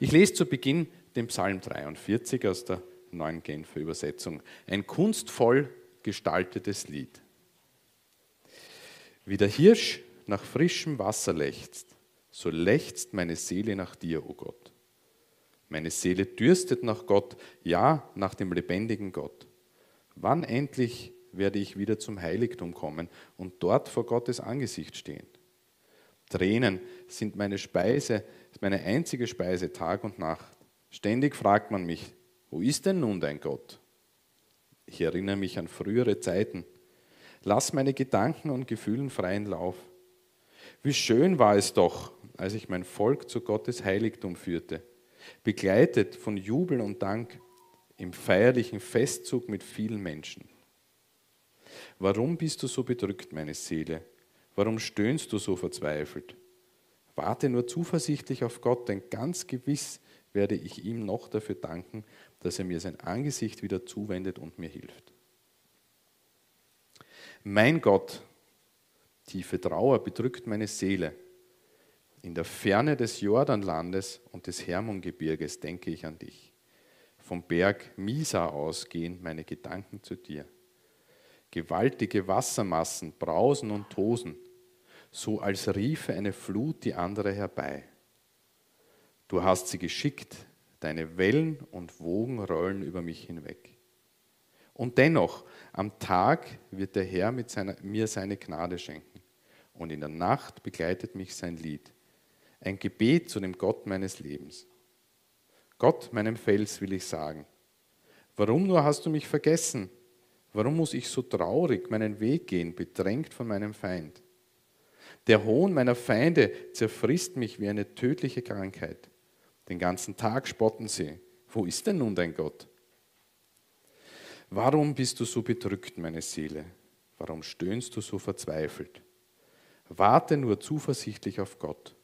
Ich lese zu Beginn den Psalm 43 aus der neuen Genfer Übersetzung. Ein kunstvoll gestaltetes Lied. Wie der Hirsch nach frischem Wasser lechzt, so lechzt meine Seele nach dir, o oh Gott. Meine Seele dürstet nach Gott, ja, nach dem lebendigen Gott. Wann endlich werde ich wieder zum Heiligtum kommen und dort vor Gottes Angesicht stehen? Tränen sind meine Speise, meine einzige Speise Tag und Nacht. Ständig fragt man mich, wo ist denn nun dein Gott? Ich erinnere mich an frühere Zeiten. Lass meine Gedanken und Gefühlen freien Lauf. Wie schön war es doch, als ich mein Volk zu Gottes Heiligtum führte, begleitet von Jubel und Dank im feierlichen Festzug mit vielen Menschen. Warum bist du so bedrückt, meine Seele? Warum stöhnst du so verzweifelt? Warte nur zuversichtlich auf Gott, denn ganz gewiss werde ich ihm noch dafür danken, dass er mir sein Angesicht wieder zuwendet und mir hilft. Mein Gott, tiefe Trauer bedrückt meine Seele. In der Ferne des Jordanlandes und des Hermongebirges denke ich an dich. Vom Berg Misa aus gehen meine Gedanken zu dir. Gewaltige Wassermassen brausen und tosen, so als riefe eine Flut die andere herbei. Du hast sie geschickt, deine Wellen und Wogen rollen über mich hinweg. Und dennoch, am Tag wird der Herr seiner, mir seine Gnade schenken, und in der Nacht begleitet mich sein Lied, ein Gebet zu dem Gott meines Lebens. Gott, meinem Fels, will ich sagen, warum nur hast du mich vergessen? Warum muss ich so traurig meinen Weg gehen, bedrängt von meinem Feind? Der Hohn meiner Feinde zerfrisst mich wie eine tödliche Krankheit. Den ganzen Tag spotten sie. Wo ist denn nun dein Gott? Warum bist du so bedrückt, meine Seele? Warum stöhnst du so verzweifelt? Warte nur zuversichtlich auf Gott,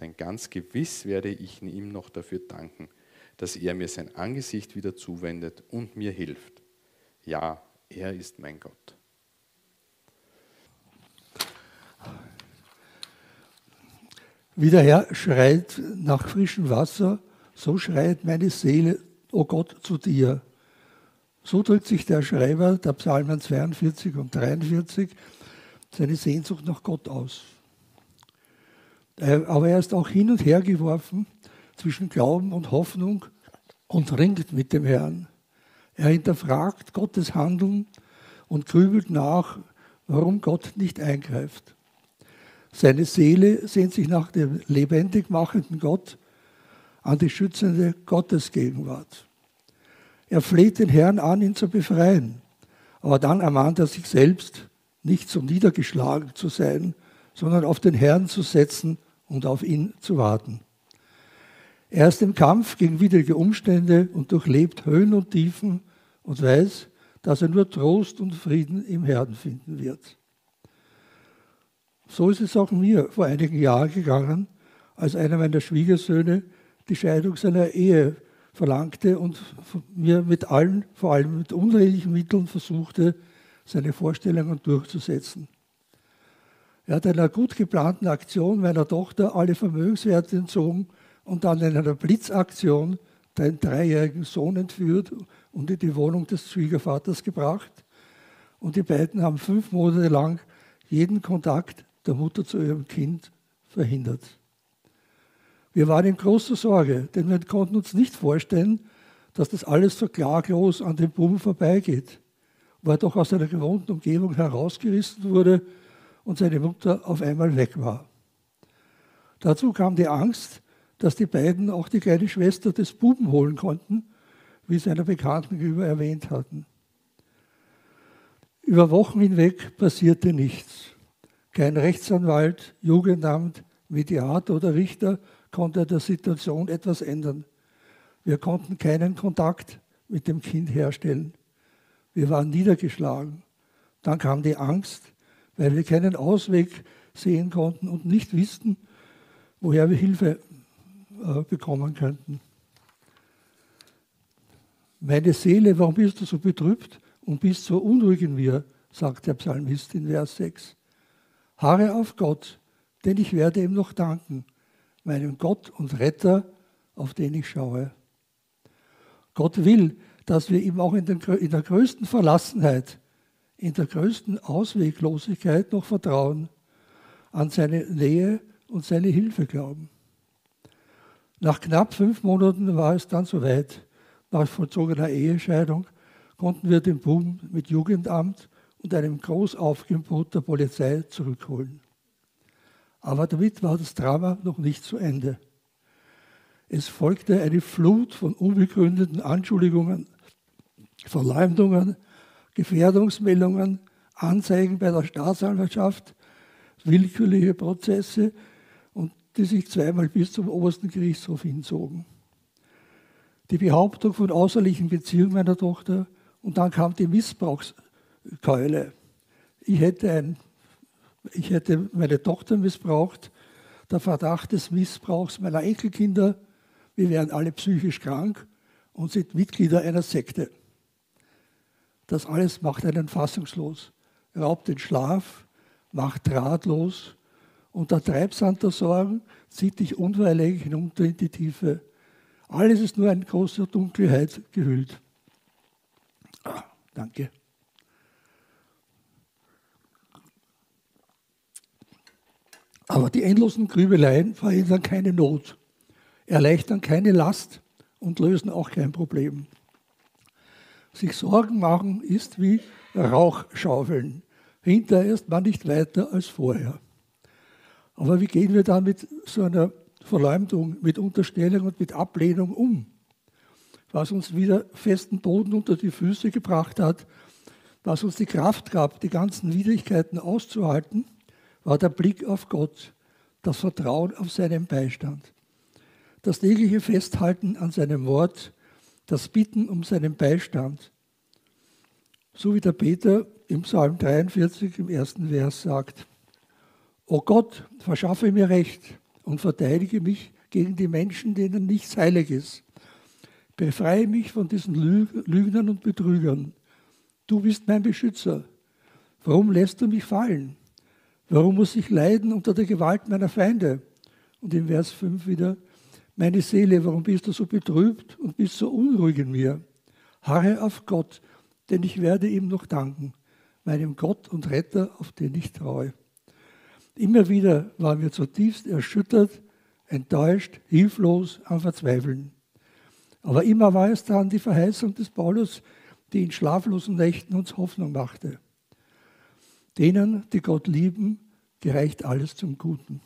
denn ganz gewiss werde ich ihm noch dafür danken, dass er mir sein Angesicht wieder zuwendet und mir hilft. Ja, er ist mein Gott. Wie der Herr schreit nach frischem Wasser, so schreit meine Seele, o oh Gott, zu dir. So drückt sich der Schreiber der Psalmen 42 und 43 seine Sehnsucht nach Gott aus. Aber er ist auch hin und her geworfen zwischen Glauben und Hoffnung und ringt mit dem Herrn. Er hinterfragt Gottes Handeln und grübelt nach, warum Gott nicht eingreift. Seine Seele sehnt sich nach dem lebendig machenden Gott an die schützende Gottesgegenwart. Er fleht den Herrn an, ihn zu befreien, aber dann ermahnt er sich selbst, nicht so niedergeschlagen zu sein, sondern auf den Herrn zu setzen und auf ihn zu warten. Er ist im Kampf gegen widrige Umstände und durchlebt Höhen und Tiefen und weiß, dass er nur Trost und Frieden im Herrn finden wird. So ist es auch mir vor einigen Jahren gegangen, als einer meiner Schwiegersöhne die Scheidung seiner Ehe verlangte und mir mit allen, vor allem mit unredlichen Mitteln versuchte, seine Vorstellungen durchzusetzen. Er hat einer gut geplanten Aktion meiner Tochter alle Vermögenswerte entzogen und dann in einer Blitzaktion den dreijährigen Sohn entführt und in die Wohnung des Schwiegervaters gebracht. Und die beiden haben fünf Monate lang jeden Kontakt der Mutter zu ihrem Kind verhindert. Wir waren in großer Sorge, denn wir konnten uns nicht vorstellen, dass das alles so klaglos an dem Buben vorbeigeht, wo er doch aus seiner gewohnten Umgebung herausgerissen wurde und seine Mutter auf einmal weg war. Dazu kam die Angst, dass die beiden auch die kleine Schwester des Buben holen konnten, wie sie einer Bekannten gegenüber erwähnt hatten. Über Wochen hinweg passierte nichts. Kein Rechtsanwalt, Jugendamt, Mediator oder Richter konnte der Situation etwas ändern. Wir konnten keinen Kontakt mit dem Kind herstellen. Wir waren niedergeschlagen. Dann kam die Angst, weil wir keinen Ausweg sehen konnten und nicht wussten, woher wir Hilfe äh, bekommen könnten. Meine Seele, warum bist du so betrübt und bist so unruhig in mir, sagt der Psalmist in Vers 6. Harre auf Gott, denn ich werde ihm noch danken, meinem Gott und Retter, auf den ich schaue. Gott will, dass wir ihm auch in, den, in der größten Verlassenheit, in der größten Ausweglosigkeit noch vertrauen, an seine Nähe und seine Hilfe glauben. Nach knapp fünf Monaten war es dann soweit. Nach vollzogener Ehescheidung konnten wir den Buben mit Jugendamt und einem Großaufgebot der Polizei zurückholen. Aber damit war das Drama noch nicht zu Ende. Es folgte eine Flut von unbegründeten Anschuldigungen, Verleumdungen, Gefährdungsmeldungen, Anzeigen bei der Staatsanwaltschaft, willkürliche Prozesse und die sich zweimal bis zum obersten Gerichtshof hinzogen. Die Behauptung von außerlichen Beziehungen meiner Tochter und dann kam die Missbrauchskeule. Ich hätte, ein, ich hätte meine Tochter missbraucht, der Verdacht des Missbrauchs meiner Enkelkinder, wir wären alle psychisch krank und sind Mitglieder einer Sekte. Das alles macht einen fassungslos, raubt den Schlaf, macht ratlos und der Treibsand der Sorgen zieht dich unweilig hinunter in die Tiefe. Alles ist nur in großer Dunkelheit gehüllt. Ah, danke. Aber die endlosen Grübeleien verhindern keine Not, erleichtern keine Last und lösen auch kein Problem. Sich Sorgen machen ist wie Rauchschaufeln. Hinterher ist man nicht weiter als vorher. Aber wie gehen wir dann mit so einer Verleumdung, mit Unterstellung und mit Ablehnung um? Was uns wieder festen Boden unter die Füße gebracht hat, was uns die Kraft gab, die ganzen Widrigkeiten auszuhalten, war der Blick auf Gott, das Vertrauen auf seinen Beistand, das tägliche Festhalten an seinem Wort, das Bitten um seinen Beistand. So wie der Peter im Psalm 43 im ersten Vers sagt, O Gott, verschaffe mir Recht und verteidige mich gegen die Menschen, denen nichts heilig ist. Befreie mich von diesen Lügnern und Betrügern. Du bist mein Beschützer. Warum lässt du mich fallen? Warum muss ich leiden unter der Gewalt meiner Feinde? Und im Vers 5 wieder, meine Seele, warum bist du so betrübt und bist so unruhig in mir? Harre auf Gott, denn ich werde ihm noch danken, meinem Gott und Retter, auf den ich traue. Immer wieder waren wir zutiefst erschüttert, enttäuscht, hilflos, am Verzweifeln. Aber immer war es dann die Verheißung des Paulus, die in schlaflosen Nächten uns Hoffnung machte. Denen, die Gott lieben, gereicht alles zum Guten.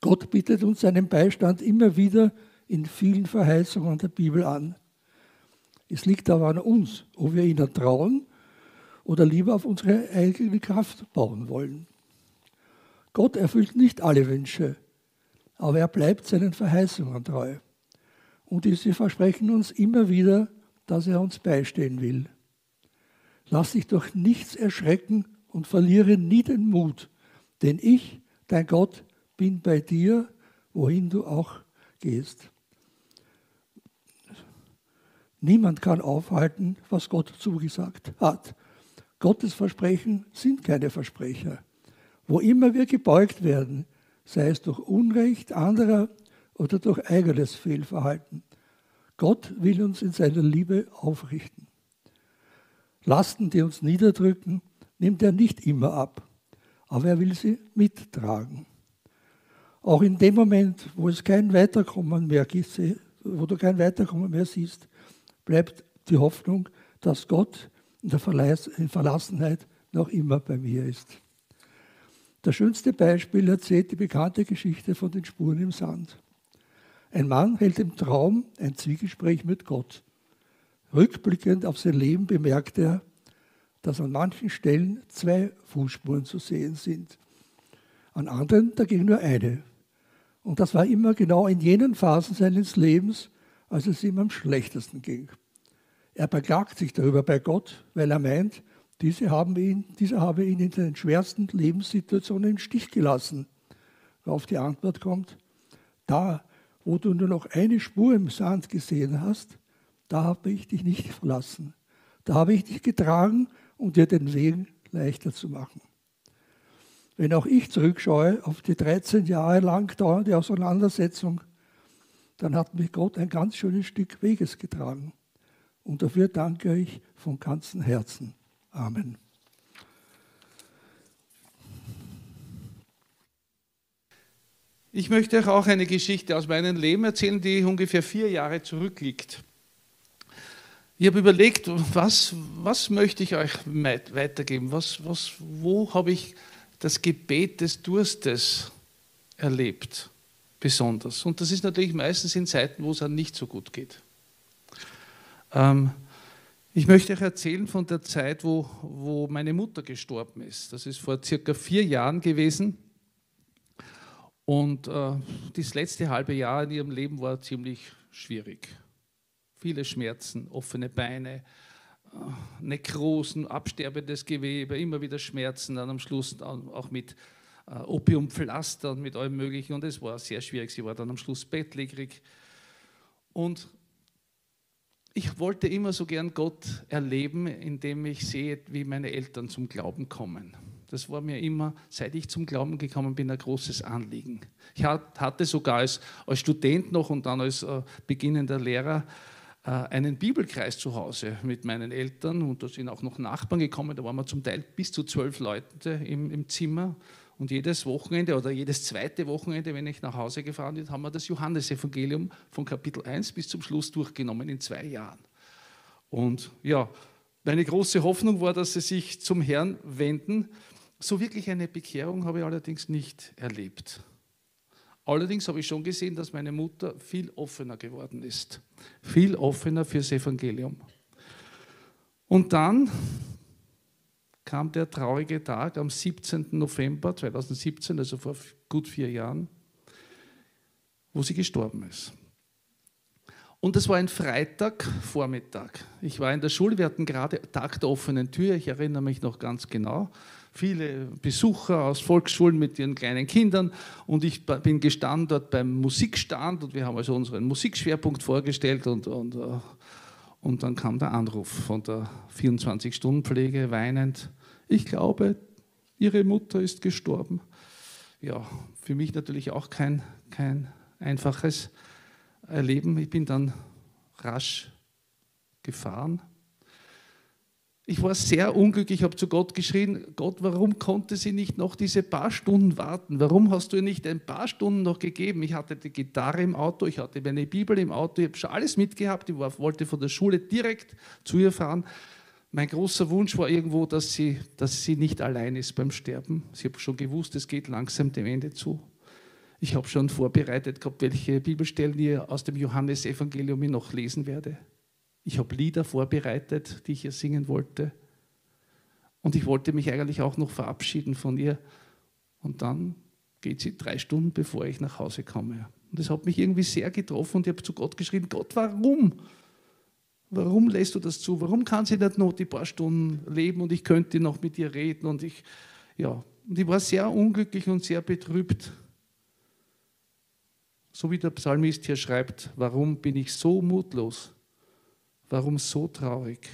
Gott bittet uns seinen Beistand immer wieder in vielen Verheißungen der Bibel an. Es liegt aber an uns, ob wir ihnen trauen oder lieber auf unsere eigene Kraft bauen wollen. Gott erfüllt nicht alle Wünsche, aber er bleibt seinen Verheißungen treu. Und diese versprechen uns immer wieder, dass er uns beistehen will. Lass dich durch nichts erschrecken und verliere nie den Mut, denn ich, dein Gott, bin bei dir, wohin du auch gehst. Niemand kann aufhalten, was Gott zugesagt hat. Gottes Versprechen sind keine Versprecher. Wo immer wir gebeugt werden, sei es durch Unrecht anderer oder durch eigenes Fehlverhalten, Gott will uns in seiner Liebe aufrichten. Lasten, die uns niederdrücken, nimmt er nicht immer ab, aber er will sie mittragen. Auch in dem Moment, wo es kein Weiterkommen mehr gibt, wo du kein Weiterkommen mehr siehst, bleibt die Hoffnung, dass Gott in der Verlassenheit noch immer bei mir ist. Das schönste Beispiel erzählt die bekannte Geschichte von den Spuren im Sand. Ein Mann hält im Traum ein Zwiegespräch mit Gott. Rückblickend auf sein Leben bemerkt er, dass an manchen Stellen zwei Fußspuren zu sehen sind, an anderen dagegen nur eine. Und das war immer genau in jenen Phasen seines Lebens, als es ihm am schlechtesten ging. Er beklagt sich darüber bei Gott, weil er meint, diese haben ihn, dieser habe ihn in den schwersten Lebenssituationen im Stich gelassen. Worauf die Antwort kommt, da, wo du nur noch eine Spur im Sand gesehen hast, da habe ich dich nicht verlassen. Da habe ich dich getragen, um dir den Weg leichter zu machen. Wenn auch ich zurückschaue auf die 13 Jahre lang dauernde Auseinandersetzung dann hat mich Gott ein ganz schönes Stück Weges getragen. Und dafür danke ich von ganzem Herzen. Amen. Ich möchte euch auch eine Geschichte aus meinem Leben erzählen, die ungefähr vier Jahre zurückliegt. Ich habe überlegt, was, was möchte ich euch weitergeben? Was, was, wo habe ich das Gebet des Durstes erlebt? Besonders. Und das ist natürlich meistens in Zeiten, wo es einem nicht so gut geht. Ähm, ich möchte euch erzählen von der Zeit, wo, wo meine Mutter gestorben ist. Das ist vor circa vier Jahren gewesen. Und äh, das letzte halbe Jahr in ihrem Leben war ziemlich schwierig viele Schmerzen, offene Beine, äh, Nekrosen, absterbendes Gewebe, immer wieder Schmerzen, dann am Schluss auch mit äh, Opiumpflastern, mit allem Möglichen. Und es war sehr schwierig. Sie war dann am Schluss bettlägerig. Und ich wollte immer so gern Gott erleben, indem ich sehe, wie meine Eltern zum Glauben kommen. Das war mir immer, seit ich zum Glauben gekommen bin, ein großes Anliegen. Ich hatte sogar als, als Student noch und dann als äh, beginnender Lehrer einen Bibelkreis zu Hause mit meinen Eltern und da sind auch noch Nachbarn gekommen, da waren wir zum Teil bis zu zwölf Leute im, im Zimmer und jedes Wochenende oder jedes zweite Wochenende, wenn ich nach Hause gefahren bin, haben wir das Johannesevangelium von Kapitel 1 bis zum Schluss durchgenommen in zwei Jahren. Und ja, meine große Hoffnung war, dass sie sich zum Herrn wenden. So wirklich eine Bekehrung habe ich allerdings nicht erlebt. Allerdings habe ich schon gesehen, dass meine Mutter viel offener geworden ist. Viel offener fürs Evangelium. Und dann kam der traurige Tag am 17. November 2017, also vor gut vier Jahren, wo sie gestorben ist. Und das war ein Freitagvormittag. Ich war in der Schule, wir hatten gerade Tag der offenen Tür, ich erinnere mich noch ganz genau viele Besucher aus Volksschulen mit ihren kleinen Kindern und ich bin gestanden dort beim Musikstand und wir haben also unseren Musikschwerpunkt vorgestellt und, und, äh, und dann kam der Anruf von der 24-Stunden-Pflege weinend. Ich glaube, Ihre Mutter ist gestorben. Ja, für mich natürlich auch kein, kein einfaches Erleben. Ich bin dann rasch gefahren ich war sehr unglücklich, ich habe zu Gott geschrien, Gott, warum konnte sie nicht noch diese paar Stunden warten? Warum hast du ihr nicht ein paar Stunden noch gegeben? Ich hatte die Gitarre im Auto, ich hatte meine Bibel im Auto, ich habe schon alles mitgehabt, ich wollte von der Schule direkt zu ihr fahren. Mein großer Wunsch war irgendwo, dass sie, dass sie nicht allein ist beim Sterben. Ich habe schon gewusst, es geht langsam dem Ende zu. Ich habe schon vorbereitet gehabt, welche Bibelstellen ich aus dem Johannesevangelium noch lesen werde. Ich habe Lieder vorbereitet, die ich ihr singen wollte. Und ich wollte mich eigentlich auch noch verabschieden von ihr. Und dann geht sie drei Stunden, bevor ich nach Hause komme. Und das hat mich irgendwie sehr getroffen und ich habe zu Gott geschrien, Gott, warum? Warum lässt du das zu? Warum kann sie nicht noch die paar Stunden leben und ich könnte noch mit ihr reden? Und ich, ja, und ich war sehr unglücklich und sehr betrübt. So wie der Psalmist hier schreibt, warum bin ich so mutlos? Warum so traurig?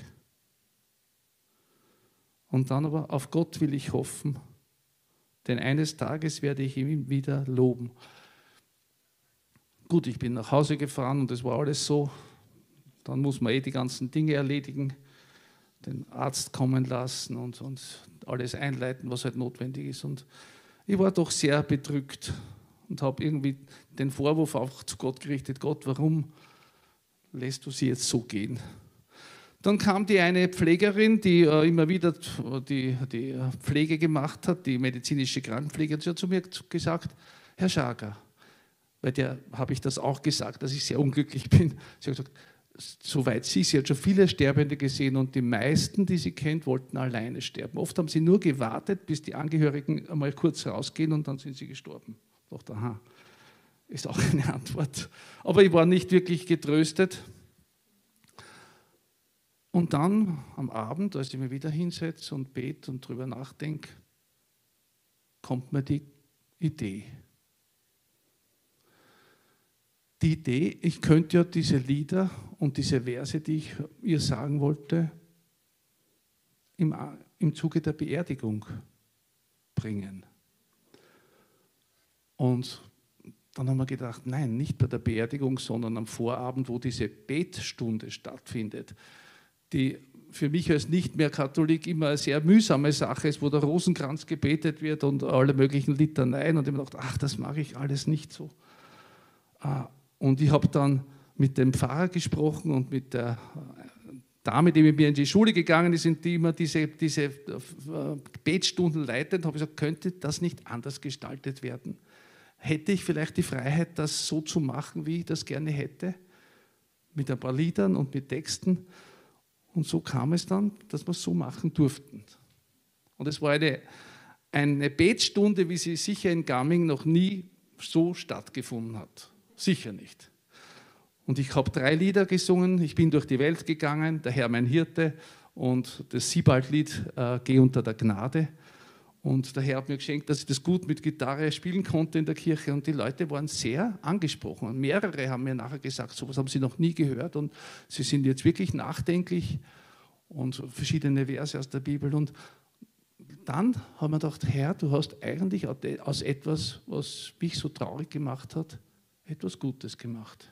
Und dann aber, auf Gott will ich hoffen, denn eines Tages werde ich ihn wieder loben. Gut, ich bin nach Hause gefahren und es war alles so. Dann muss man eh die ganzen Dinge erledigen, den Arzt kommen lassen und, und alles einleiten, was halt notwendig ist. Und ich war doch sehr bedrückt und habe irgendwie den Vorwurf auch zu Gott gerichtet, Gott, warum lässt du sie jetzt so gehen. Dann kam die eine Pflegerin, die äh, immer wieder die, die Pflege gemacht hat, die medizinische Krankenpflege, und sie hat zu mir gesagt, Herr Schager, bei der habe ich das auch gesagt, dass ich sehr unglücklich bin. Sie hat gesagt, soweit sie, sie hat schon viele Sterbende gesehen und die meisten, die sie kennt, wollten alleine sterben. Oft haben sie nur gewartet, bis die Angehörigen einmal kurz rausgehen und dann sind sie gestorben. Ich dachte, aha, ist auch eine Antwort. Aber ich war nicht wirklich getröstet. Und dann am Abend, als ich mich wieder hinsetze und bete und darüber nachdenke, kommt mir die Idee. Die Idee, ich könnte ja diese Lieder und diese Verse, die ich ihr sagen wollte, im, im Zuge der Beerdigung bringen. Und dann haben wir gedacht, nein, nicht bei der Beerdigung, sondern am Vorabend, wo diese Betstunde stattfindet, die für mich als nicht mehr Katholik immer eine sehr mühsame Sache ist, wo der Rosenkranz gebetet wird und alle möglichen Litaneien. Und ich habe gedacht, ach, das mache ich alles nicht so. Ah, und ich habe dann mit dem Pfarrer gesprochen und mit der Dame, die mit mir in die Schule gegangen ist die immer diese, diese äh, Betstunden leitet, habe ich gesagt, könnte das nicht anders gestaltet werden? Hätte ich vielleicht die Freiheit, das so zu machen, wie ich das gerne hätte? Mit ein paar Liedern und mit Texten. Und so kam es dann, dass wir es so machen durften. Und es war eine, eine Betstunde, wie sie sicher in Gaming noch nie so stattgefunden hat. Sicher nicht. Und ich habe drei Lieder gesungen. Ich bin durch die Welt gegangen, der Herr mein Hirte und das Siebald-Lied äh, Geh unter der Gnade. Und der Herr hat mir geschenkt, dass ich das gut mit Gitarre spielen konnte in der Kirche. Und die Leute waren sehr angesprochen. Und mehrere haben mir nachher gesagt, sowas haben sie noch nie gehört. Und sie sind jetzt wirklich nachdenklich und verschiedene Verse aus der Bibel. Und dann haben wir gedacht, Herr, du hast eigentlich aus etwas, was mich so traurig gemacht hat, etwas Gutes gemacht.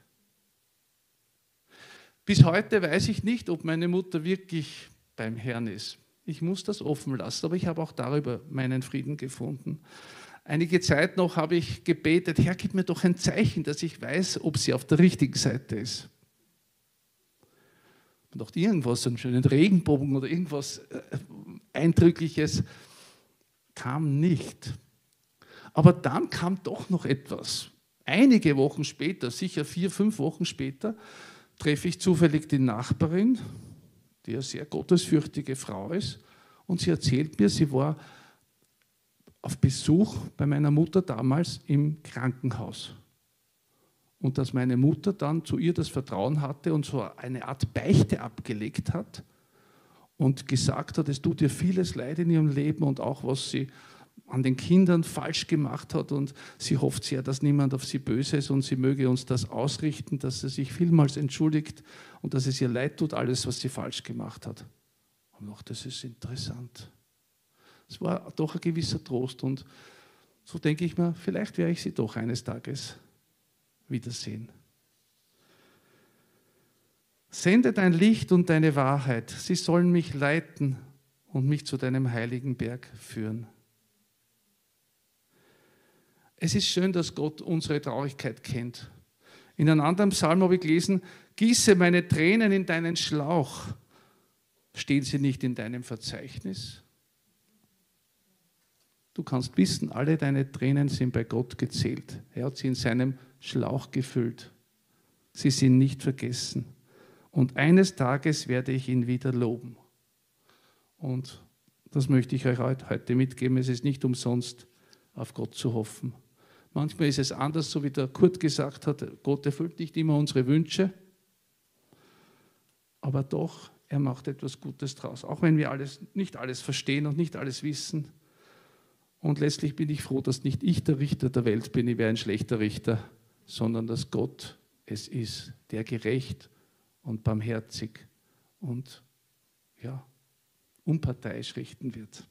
Bis heute weiß ich nicht, ob meine Mutter wirklich beim Herrn ist. Ich muss das offen lassen, aber ich habe auch darüber meinen Frieden gefunden. Einige Zeit noch habe ich gebetet, Herr, gib mir doch ein Zeichen, dass ich weiß, ob sie auf der richtigen Seite ist. Und auch irgendwas, einen schönen Regenbogen oder irgendwas äh, Eindrückliches kam nicht. Aber dann kam doch noch etwas. Einige Wochen später, sicher vier, fünf Wochen später, treffe ich zufällig die Nachbarin, die eine sehr gottesfürchtige Frau ist, und sie erzählt mir, sie war auf Besuch bei meiner Mutter damals im Krankenhaus. Und dass meine Mutter dann zu ihr das Vertrauen hatte und so eine Art Beichte abgelegt hat und gesagt hat, es tut ihr vieles leid in ihrem Leben und auch was sie an den Kindern falsch gemacht hat und sie hofft sehr, dass niemand auf sie böse ist und sie möge uns das ausrichten, dass sie sich vielmals entschuldigt und dass es ihr leid tut, alles, was sie falsch gemacht hat. Und auch das ist interessant. Es war doch ein gewisser Trost und so denke ich mir, vielleicht werde ich sie doch eines Tages wiedersehen. Sende dein Licht und deine Wahrheit, sie sollen mich leiten und mich zu deinem heiligen Berg führen. Es ist schön, dass Gott unsere Traurigkeit kennt. In einem anderen Psalm habe ich gelesen, gieße meine Tränen in deinen Schlauch. Stehen sie nicht in deinem Verzeichnis? Du kannst wissen, alle deine Tränen sind bei Gott gezählt. Er hat sie in seinem Schlauch gefüllt. Sie sind nicht vergessen. Und eines Tages werde ich ihn wieder loben. Und das möchte ich euch heute mitgeben. Es ist nicht umsonst, auf Gott zu hoffen. Manchmal ist es anders, so wie der Kurt gesagt hat, Gott erfüllt nicht immer unsere Wünsche, aber doch, er macht etwas Gutes draus. Auch wenn wir alles, nicht alles verstehen und nicht alles wissen. Und letztlich bin ich froh, dass nicht ich der Richter der Welt bin, ich wäre ein schlechter Richter, sondern dass Gott es ist, der gerecht und barmherzig und ja, unparteiisch richten wird.